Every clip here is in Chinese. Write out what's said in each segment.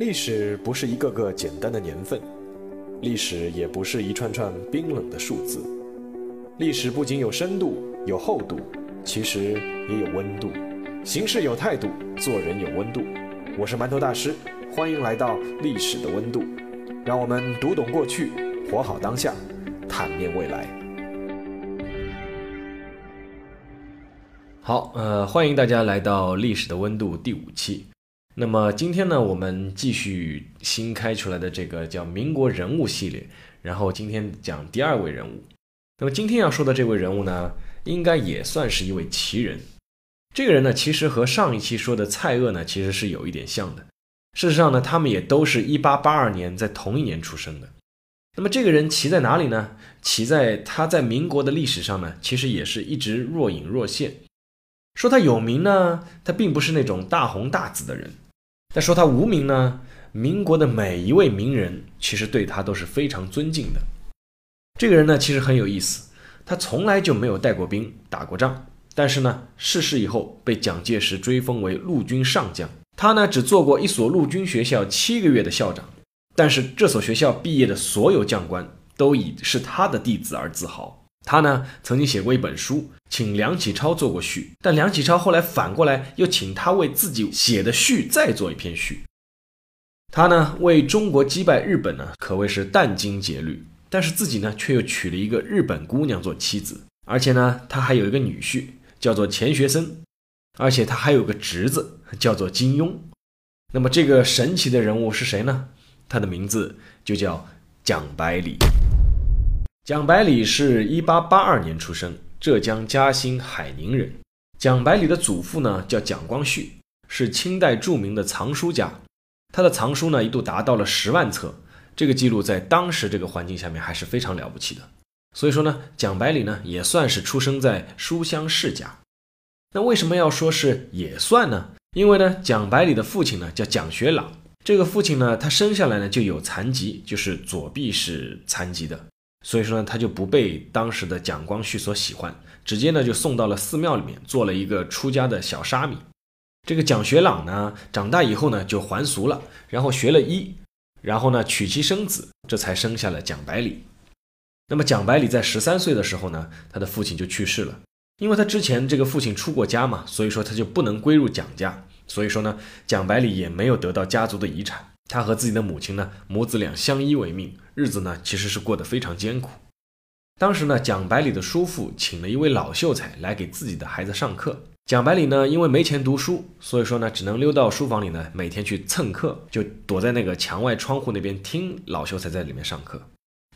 历史不是一个个简单的年份，历史也不是一串串冰冷的数字。历史不仅有深度、有厚度，其实也有温度。行事有态度，做人有温度。我是馒头大师，欢迎来到历史的温度。让我们读懂过去，活好当下，探面未来。好，呃，欢迎大家来到历史的温度第五期。那么今天呢，我们继续新开出来的这个叫民国人物系列，然后今天讲第二位人物。那么今天要说的这位人物呢，应该也算是一位奇人。这个人呢，其实和上一期说的蔡锷呢，其实是有一点像的。事实上呢，他们也都是一八八二年在同一年出生的。那么这个人奇在哪里呢？奇在他在民国的历史上呢，其实也是一直若隐若现。说他有名呢，他并不是那种大红大紫的人；再说他无名呢，民国的每一位名人其实对他都是非常尊敬的。这个人呢，其实很有意思，他从来就没有带过兵、打过仗，但是呢，逝世以后被蒋介石追封为陆军上将。他呢，只做过一所陆军学校七个月的校长，但是这所学校毕业的所有将官都以是他的弟子而自豪。他呢曾经写过一本书，请梁启超做过序，但梁启超后来反过来又请他为自己写的序再做一篇序。他呢为中国击败日本呢可谓是殚精竭虑，但是自己呢却又娶了一个日本姑娘做妻子，而且呢他还有一个女婿叫做钱学森，而且他还有个侄子叫做金庸。那么这个神奇的人物是谁呢？他的名字就叫蒋百里。蒋百里是一八八二年出生，浙江嘉兴海宁人。蒋百里的祖父呢叫蒋光绪，是清代著名的藏书家。他的藏书呢一度达到了十万册，这个记录在当时这个环境下面还是非常了不起的。所以说呢，蒋百里呢也算是出生在书香世家。那为什么要说是也算呢？因为呢，蒋百里的父亲呢叫蒋学朗，这个父亲呢他生下来呢就有残疾，就是左臂是残疾的。所以说呢，他就不被当时的蒋光绪所喜欢，直接呢就送到了寺庙里面做了一个出家的小沙弥。这个蒋学朗呢，长大以后呢就还俗了，然后学了医，然后呢娶妻生子，这才生下了蒋百里。那么蒋百里在十三岁的时候呢，他的父亲就去世了，因为他之前这个父亲出过家嘛，所以说他就不能归入蒋家，所以说呢，蒋百里也没有得到家族的遗产。他和自己的母亲呢，母子俩相依为命，日子呢其实是过得非常艰苦。当时呢，蒋百里的叔父请了一位老秀才来给自己的孩子上课。蒋百里呢，因为没钱读书，所以说呢，只能溜到书房里呢，每天去蹭课，就躲在那个墙外窗户那边听老秀才在里面上课。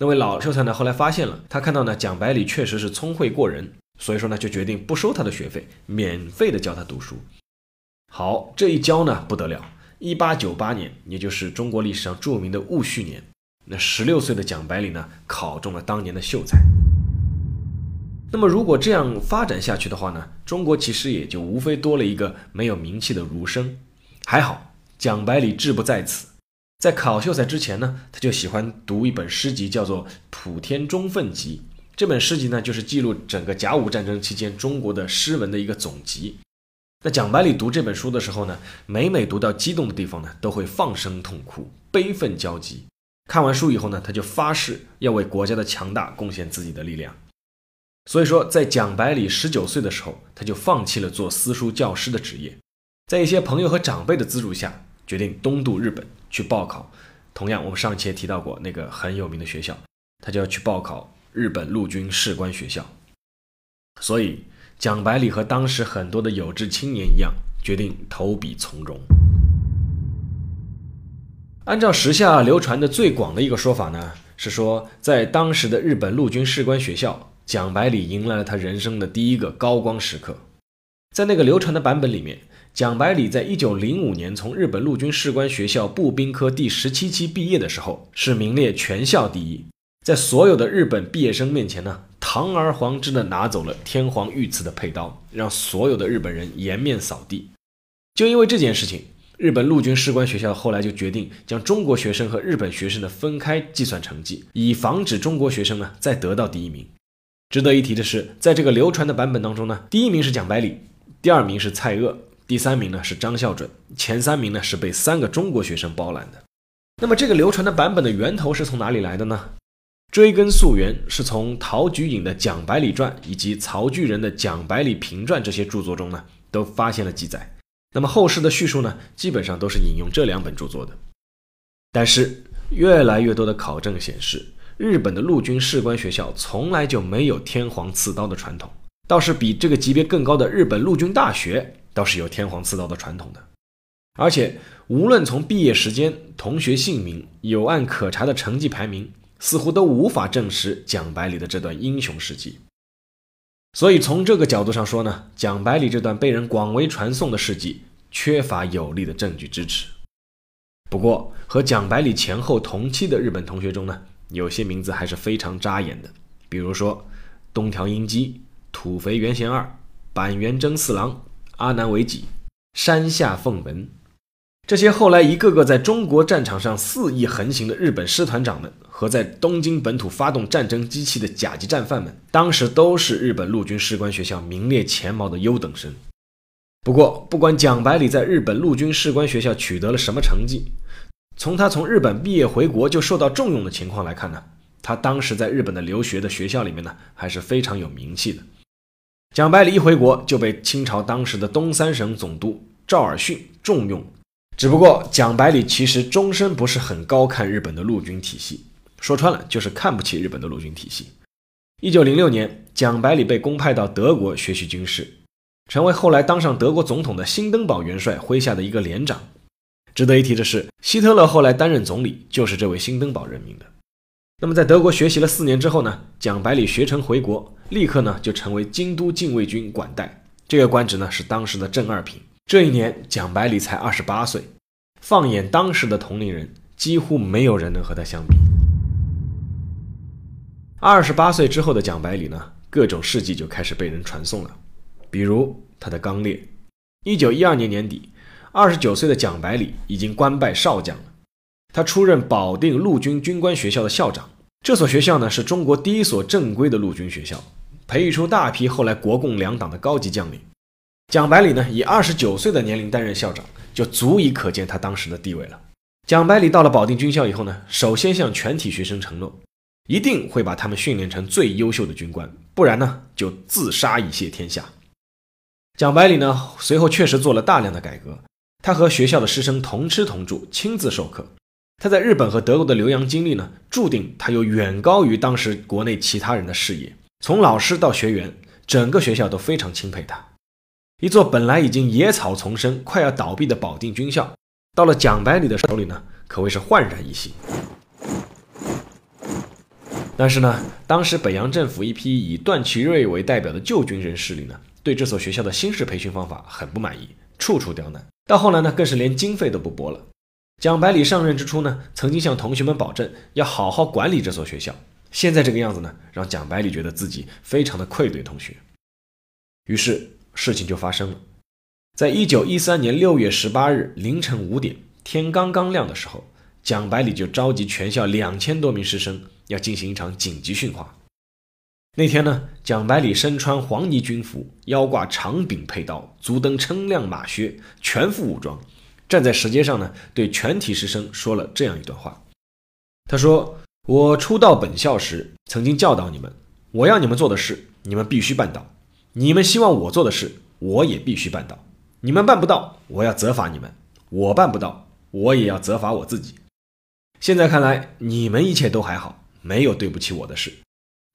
那位老秀才呢，后来发现了，他看到呢，蒋百里确实是聪慧过人，所以说呢，就决定不收他的学费，免费的教他读书。好，这一教呢，不得了。一八九八年，也就是中国历史上著名的戊戌年，那十六岁的蒋百里呢，考中了当年的秀才。那么，如果这样发展下去的话呢，中国其实也就无非多了一个没有名气的儒生。还好，蒋百里志不在此，在考秀才之前呢，他就喜欢读一本诗集，叫做《普天中愤集》。这本诗集呢，就是记录整个甲午战争期间中国的诗文的一个总集。那蒋百里读这本书的时候呢，每每读到激动的地方呢，都会放声痛哭，悲愤交集。看完书以后呢，他就发誓要为国家的强大贡献自己的力量。所以说，在蒋百里十九岁的时候，他就放弃了做私塾教师的职业，在一些朋友和长辈的资助下，决定东渡日本去报考。同样，我们上期也提到过那个很有名的学校，他就要去报考日本陆军士官学校。所以。蒋百里和当时很多的有志青年一样，决定投笔从戎。按照时下流传的最广的一个说法呢，是说在当时的日本陆军士官学校，蒋百里迎来了他人生的第一个高光时刻。在那个流传的版本里面，蒋百里在一九零五年从日本陆军士官学校步兵科第十七期毕业的时候，是名列全校第一。在所有的日本毕业生面前呢，堂而皇之的拿走了天皇御赐的佩刀，让所有的日本人颜面扫地。就因为这件事情，日本陆军士官学校后来就决定将中国学生和日本学生的分开计算成绩，以防止中国学生呢再得到第一名。值得一提的是，在这个流传的版本当中呢，第一名是蒋百里，第二名是蔡锷，第三名呢是张孝准，前三名呢是被三个中国学生包揽的。那么这个流传的版本的源头是从哪里来的呢？追根溯源，是从陶菊隐的《蒋百里传》以及曹巨人的《蒋百里平传》这些著作中呢，都发现了记载。那么后世的叙述呢，基本上都是引用这两本著作的。但是越来越多的考证显示，日本的陆军士官学校从来就没有天皇赐刀的传统，倒是比这个级别更高的日本陆军大学倒是有天皇赐刀的传统的。而且无论从毕业时间、同学姓名、有案可查的成绩排名，似乎都无法证实蒋百里的这段英雄事迹。所以从这个角度上说呢，蒋百里这段被人广为传颂的事迹缺乏有力的证据支持。不过和蒋百里前后同期的日本同学中呢，有些名字还是非常扎眼的，比如说东条英机、土肥原贤二、板垣征四郎、阿南惟几、山下奉文。这些后来一个个在中国战场上肆意横行的日本师团长们，和在东京本土发动战争机器的甲级战犯们，当时都是日本陆军士官学校名列前茅的优等生。不过，不管蒋百里在日本陆军士官学校取得了什么成绩，从他从日本毕业回国就受到重用的情况来看呢，他当时在日本的留学的学校里面呢，还是非常有名气的。蒋百里一回国就被清朝当时的东三省总督赵尔巽重用。只不过蒋百里其实终身不是很高看日本的陆军体系，说穿了就是看不起日本的陆军体系。一九零六年，蒋百里被公派到德国学习军事，成为后来当上德国总统的辛登堡元帅麾下的一个连长。值得一提的是，希特勒后来担任总理就是这位辛登堡任命的。那么在德国学习了四年之后呢，蒋百里学成回国，立刻呢就成为京都禁卫军管带，这个官职呢是当时的正二品。这一年，蒋百里才二十八岁。放眼当时的同龄人，几乎没有人能和他相比。二十八岁之后的蒋百里呢，各种事迹就开始被人传颂了，比如他的刚烈。一九一二年年底，二十九岁的蒋百里已经官拜少将了。他出任保定陆军军官学校的校长。这所学校呢，是中国第一所正规的陆军学校，培育出大批后来国共两党的高级将领。蒋百里呢，以二十九岁的年龄担任校长，就足以可见他当时的地位了。蒋百里到了保定军校以后呢，首先向全体学生承诺，一定会把他们训练成最优秀的军官，不然呢，就自杀以谢天下。蒋百里呢，随后确实做了大量的改革，他和学校的师生同吃同住，亲自授课。他在日本和德国的留洋经历呢，注定他有远高于当时国内其他人的视野。从老师到学员，整个学校都非常钦佩他。一座本来已经野草丛生、快要倒闭的保定军校，到了蒋百里的手里呢，可谓是焕然一新。但是呢，当时北洋政府一批以段祺瑞为代表的旧军人势力呢，对这所学校的新式培训方法很不满意，处处刁难。到后来呢，更是连经费都不拨了。蒋百里上任之初呢，曾经向同学们保证要好好管理这所学校。现在这个样子呢，让蒋百里觉得自己非常的愧对同学，于是。事情就发生了，在一九一三年六月十八日凌晨五点，天刚刚亮的时候，蒋百里就召集全校两千多名师生，要进行一场紧急训话。那天呢，蒋百里身穿黄呢军服，腰挂长柄佩刀，足蹬锃亮马靴，全副武装，站在石阶上呢，对全体师生说了这样一段话。他说：“我初到本校时，曾经教导你们，我要你们做的事，你们必须办到。”你们希望我做的事，我也必须办到。你们办不到，我要责罚你们；我办不到，我也要责罚我自己。现在看来，你们一切都还好，没有对不起我的事，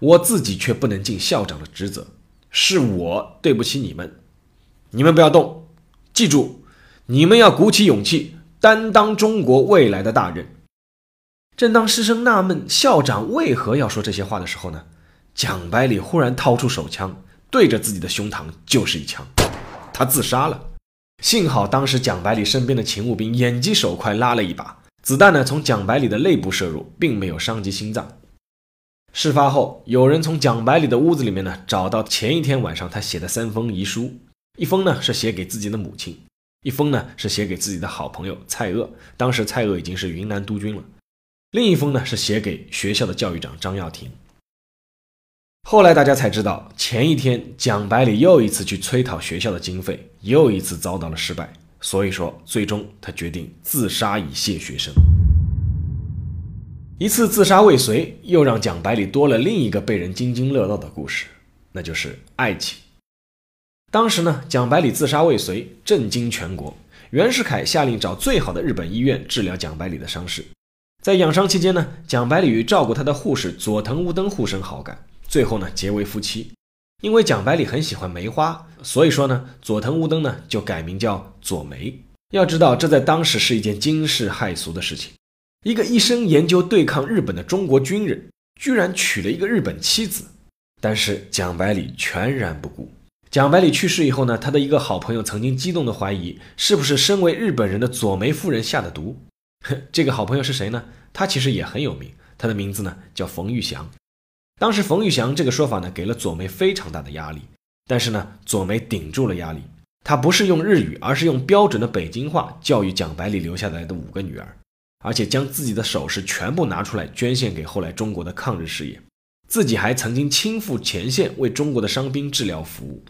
我自己却不能尽校长的职责，是我对不起你们。你们不要动，记住，你们要鼓起勇气，担当中国未来的大任。正当师生纳闷校长为何要说这些话的时候呢，蒋百里忽然掏出手枪。对着自己的胸膛就是一枪，他自杀了。幸好当时蒋百里身边的勤务兵眼疾手快，拉了一把子弹呢，从蒋百里的肋部射入，并没有伤及心脏。事发后，有人从蒋百里的屋子里面呢找到前一天晚上他写的三封遗书，一封呢是写给自己的母亲，一封呢是写给自己的好朋友蔡锷，当时蔡锷已经是云南督军了，另一封呢是写给学校的教育长张耀庭。后来大家才知道，前一天蒋百里又一次去催讨学校的经费，又一次遭到了失败。所以说，最终他决定自杀以谢学生。一次自杀未遂，又让蒋百里多了另一个被人津津乐道的故事，那就是爱情。当时呢，蒋百里自杀未遂，震惊全国。袁世凯下令找最好的日本医院治疗蒋百里的伤势。在养伤期间呢，蒋百里与照顾他的护士佐藤乌登互生好感，最后呢结为夫妻。因为蒋百里很喜欢梅花，所以说呢，佐藤乌登呢就改名叫佐梅。要知道，这在当时是一件惊世骇俗的事情。一个一生研究对抗日本的中国军人，居然娶了一个日本妻子。但是蒋百里全然不顾。蒋百里去世以后呢，他的一个好朋友曾经激动地怀疑，是不是身为日本人的佐梅夫人下的毒。这个好朋友是谁呢？他其实也很有名，他的名字呢叫冯玉祥。当时冯玉祥这个说法呢，给了左梅非常大的压力。但是呢，左梅顶住了压力，她不是用日语，而是用标准的北京话教育蒋百里留下来的五个女儿，而且将自己的首饰全部拿出来捐献给后来中国的抗日事业，自己还曾经亲赴前线为中国的伤兵治疗服务。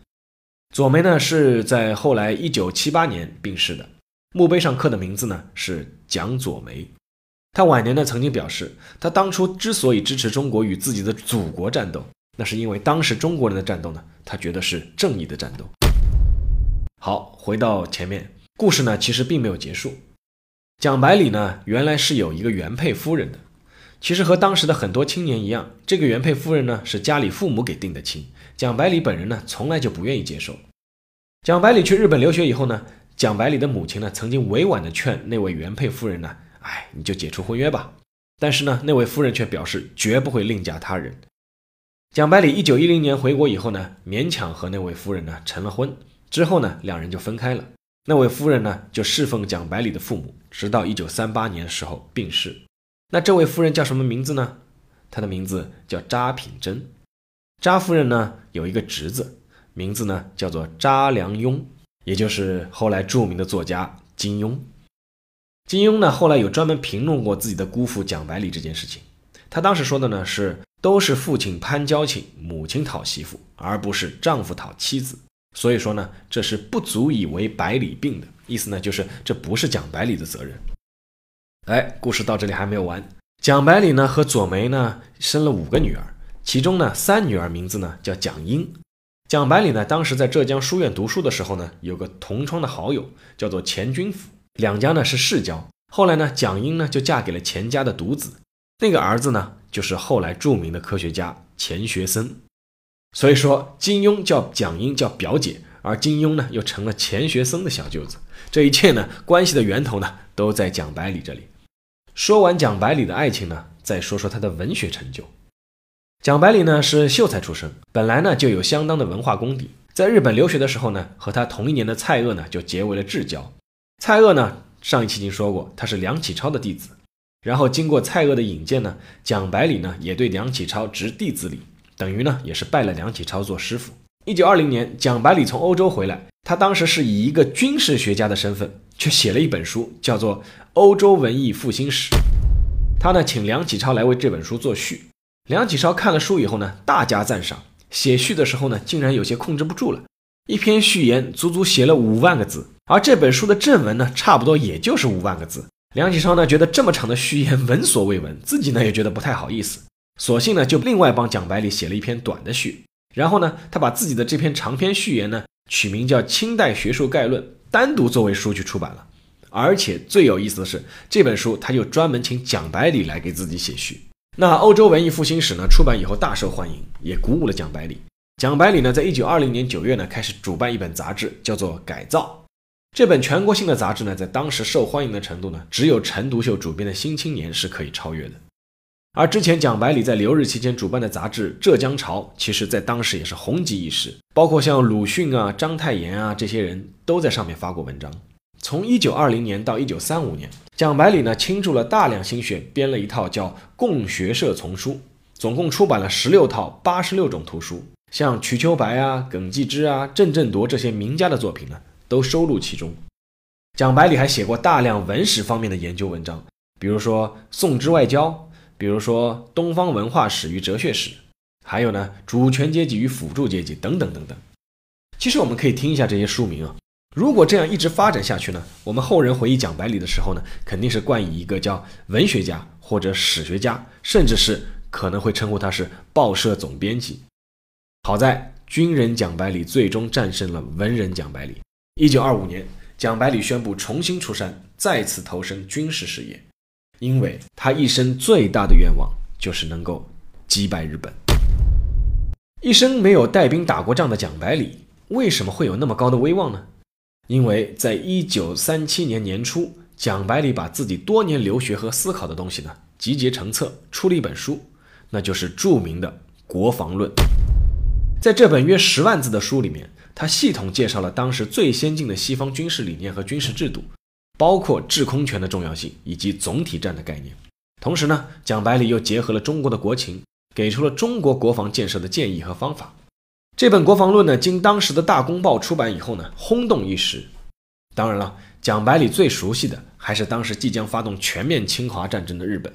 左梅呢是在后来一九七八年病逝的。墓碑上刻的名字呢是蒋左梅，他晚年呢曾经表示，他当初之所以支持中国与自己的祖国战斗，那是因为当时中国人的战斗呢，他觉得是正义的战斗。好，回到前面，故事呢其实并没有结束。蒋百里呢原来是有一个原配夫人的，其实和当时的很多青年一样，这个原配夫人呢是家里父母给定的亲，蒋百里本人呢从来就不愿意接受。蒋百里去日本留学以后呢。蒋百里的母亲呢，曾经委婉地劝那位原配夫人呢，哎，你就解除婚约吧。但是呢，那位夫人却表示绝不会另嫁他人。蒋百里一九一零年回国以后呢，勉强和那位夫人呢成了婚。之后呢，两人就分开了。那位夫人呢，就侍奉蒋百里的父母，直到一九三八年的时候病逝。那这位夫人叫什么名字呢？她的名字叫查品珍。查夫人呢，有一个侄子，名字呢叫做查良镛。也就是后来著名的作家金庸。金庸呢，后来有专门评论过自己的姑父蒋百里这件事情。他当时说的呢是，都是父亲攀交情，母亲讨媳妇，而不是丈夫讨妻子。所以说呢，这是不足以为百里病的意思呢，就是这不是蒋百里的责任。哎，故事到这里还没有完。蒋百里呢和左梅呢生了五个女儿，其中呢三女儿名字呢叫蒋英。蒋百里呢，当时在浙江书院读书的时候呢，有个同窗的好友叫做钱君甫，两家呢是世交。后来呢，蒋英呢就嫁给了钱家的独子，那个儿子呢就是后来著名的科学家钱学森。所以说，金庸叫蒋英叫表姐，而金庸呢又成了钱学森的小舅子。这一切呢，关系的源头呢都在蒋百里这里。说完蒋百里的爱情呢，再说说他的文学成就。蒋百里呢是秀才出身，本来呢就有相当的文化功底。在日本留学的时候呢，和他同一年的蔡锷呢就结为了至交。蔡锷呢上一期已经说过，他是梁启超的弟子。然后经过蔡锷的引荐呢，蒋百里呢也对梁启超执弟子礼，等于呢也是拜了梁启超做师傅。一九二零年，蒋百里从欧洲回来，他当时是以一个军事学家的身份，却写了一本书，叫做《欧洲文艺复兴史》。他呢请梁启超来为这本书作序。梁启超看了书以后呢，大加赞赏。写序的时候呢，竟然有些控制不住了，一篇序言足足写了五万个字，而这本书的正文呢，差不多也就是五万个字。梁启超呢，觉得这么长的序言闻所未闻，自己呢也觉得不太好意思，索性呢就另外帮蒋百里写了一篇短的序。然后呢，他把自己的这篇长篇序言呢，取名叫《清代学术概论》，单独作为书去出版了。而且最有意思的是，这本书他就专门请蒋百里来给自己写序。那欧洲文艺复兴史呢出版以后大受欢迎，也鼓舞了蒋百里。蒋百里呢，在一九二零年九月呢，开始主办一本杂志，叫做《改造》。这本全国性的杂志呢，在当时受欢迎的程度呢，只有陈独秀主编的《新青年》是可以超越的。而之前蒋百里在留日期间主办的杂志《浙江潮》，其实在当时也是红极一时，包括像鲁迅啊、章太炎啊这些人都在上面发过文章。从一九二零年到一九三五年，蒋百里呢倾注了大量心血，编了一套叫《共学社丛书》，总共出版了十六套八十六种图书，像瞿秋白啊、耿继之啊、郑振铎这些名家的作品呢，都收录其中。蒋百里还写过大量文史方面的研究文章，比如说宋之外交，比如说东方文化史与哲学史，还有呢，主权阶级与辅助阶级等等等等。其实我们可以听一下这些书名啊。如果这样一直发展下去呢，我们后人回忆蒋百里的时候呢，肯定是冠以一个叫文学家或者史学家，甚至是可能会称呼他是报社总编辑。好在军人蒋百里最终战胜了文人蒋百里。一九二五年，蒋百里宣布重新出山，再次投身军事事业，因为他一生最大的愿望就是能够击败日本。一生没有带兵打过仗的蒋百里，为什么会有那么高的威望呢？因为在一九三七年年初，蒋百里把自己多年留学和思考的东西呢集结成册，出了一本书，那就是著名的《国防论》。在这本约十万字的书里面，他系统介绍了当时最先进的西方军事理念和军事制度，包括制空权的重要性以及总体战的概念。同时呢，蒋百里又结合了中国的国情。给出了中国国防建设的建议和方法。这本国防论呢，经当时的大公报出版以后呢，轰动一时。当然了，蒋百里最熟悉的还是当时即将发动全面侵华战争的日本。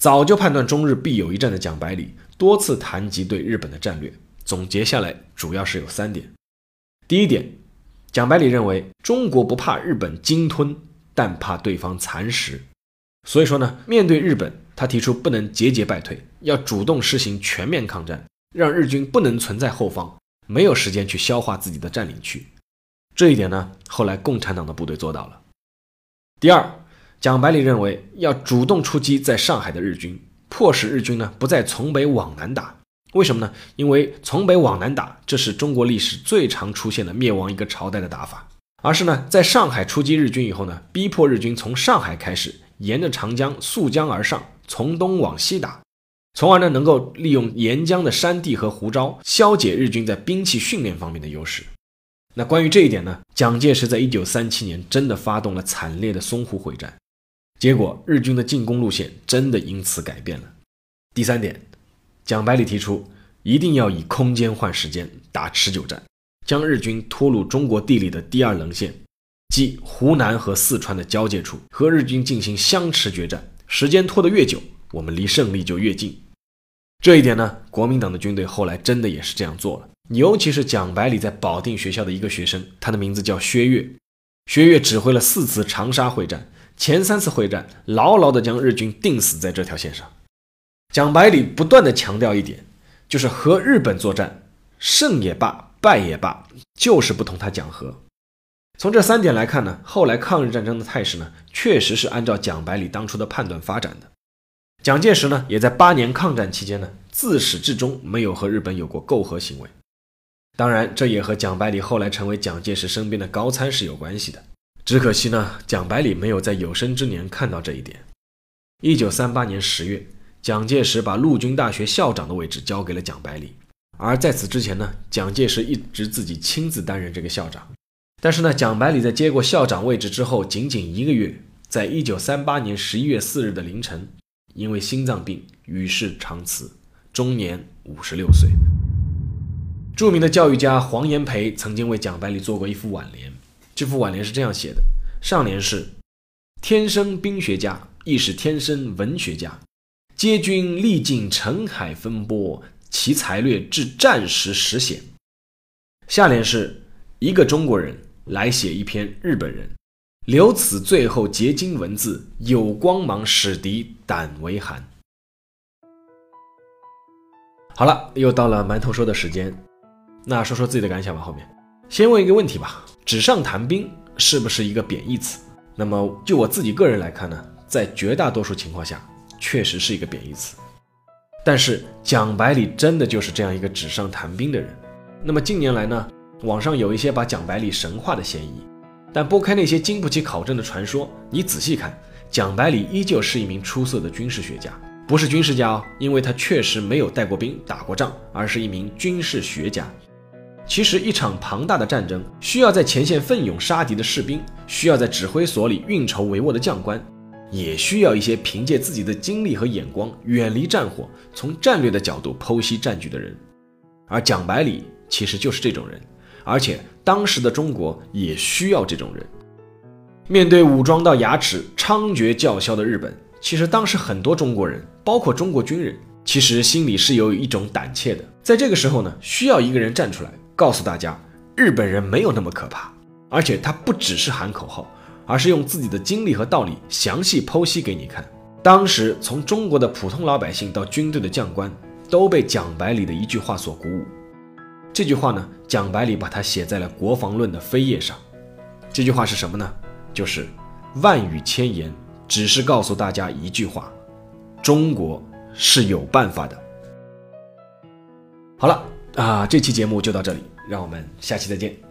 早就判断中日必有一战的蒋百里，多次谈及对日本的战略。总结下来，主要是有三点。第一点，蒋百里认为中国不怕日本鲸吞，但怕对方蚕食。所以说呢，面对日本。他提出不能节节败退，要主动实行全面抗战，让日军不能存在后方，没有时间去消化自己的占领区。这一点呢，后来共产党的部队做到了。第二，蒋百里认为要主动出击在上海的日军，迫使日军呢不再从北往南打。为什么呢？因为从北往南打，这是中国历史最常出现的灭亡一个朝代的打法。而是呢，在上海出击日军以后呢，逼迫日军从上海开始，沿着长江溯江而上。从东往西打，从而呢能够利用沿江的山地和湖沼，消解日军在兵器训练方面的优势。那关于这一点呢，蒋介石在一九三七年真的发动了惨烈的淞沪会战，结果日军的进攻路线真的因此改变了。第三点，蒋百里提出一定要以空间换时间，打持久战，将日军拖入中国地理的第二棱线，即湖南和四川的交界处，和日军进行相持决战。时间拖得越久，我们离胜利就越近。这一点呢，国民党的军队后来真的也是这样做了。尤其是蒋百里在保定学校的一个学生，他的名字叫薛岳。薛岳指挥了四次长沙会战，前三次会战牢牢地将日军钉死在这条线上。蒋百里不断地强调一点，就是和日本作战，胜也罢，败也罢，就是不同他讲和。从这三点来看呢，后来抗日战争的态势呢，确实是按照蒋百里当初的判断发展的。蒋介石呢，也在八年抗战期间呢，自始至终没有和日本有过媾和行为。当然，这也和蒋百里后来成为蒋介石身边的高参是有关系的。只可惜呢，蒋百里没有在有生之年看到这一点。一九三八年十月，蒋介石把陆军大学校长的位置交给了蒋百里，而在此之前呢，蒋介石一直自己亲自担任这个校长。但是呢，蒋百里在接过校长位置之后，仅仅一个月，在一九三八年十一月四日的凌晨，因为心脏病与世长辞，终年五十六岁。著名的教育家黄炎培曾经为蒋百里做过一副挽联，这副挽联是这样写的：上联是“天生兵学家，亦是天生文学家，皆军历尽尘海风波，其才略至战时实显”，下联是一个中国人。来写一篇日本人，留此最后结晶文字，有光芒使敌胆为寒。好了，又到了馒头说的时间，那说说自己的感想吧。后面先问一个问题吧：纸上谈兵是不是一个贬义词？那么就我自己个人来看呢，在绝大多数情况下，确实是一个贬义词。但是蒋百里真的就是这样一个纸上谈兵的人。那么近年来呢？网上有一些把蒋百里神话的嫌疑，但拨开那些经不起考证的传说，你仔细看，蒋百里依旧是一名出色的军事学家，不是军事家哦，因为他确实没有带过兵、打过仗，而是一名军事学家。其实，一场庞大的战争需要在前线奋勇杀敌的士兵，需要在指挥所里运筹帷幄的将官，也需要一些凭借自己的经历和眼光，远离战火，从战略的角度剖析战局的人。而蒋百里其实就是这种人。而且当时的中国也需要这种人。面对武装到牙齿、猖獗叫嚣的日本，其实当时很多中国人，包括中国军人，其实心里是有一种胆怯的。在这个时候呢，需要一个人站出来，告诉大家，日本人没有那么可怕，而且他不只是喊口号，而是用自己的经历和道理详细剖析给你看。当时从中国的普通老百姓到军队的将官，都被蒋百里的一句话所鼓舞。这句话呢，蒋百里把它写在了《国防论》的扉页上。这句话是什么呢？就是万语千言，只是告诉大家一句话：中国是有办法的。好了啊，这期节目就到这里，让我们下期再见。